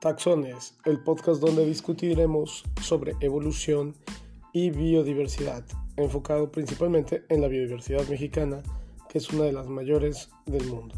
Taxones, el podcast donde discutiremos sobre evolución y biodiversidad, enfocado principalmente en la biodiversidad mexicana, que es una de las mayores del mundo.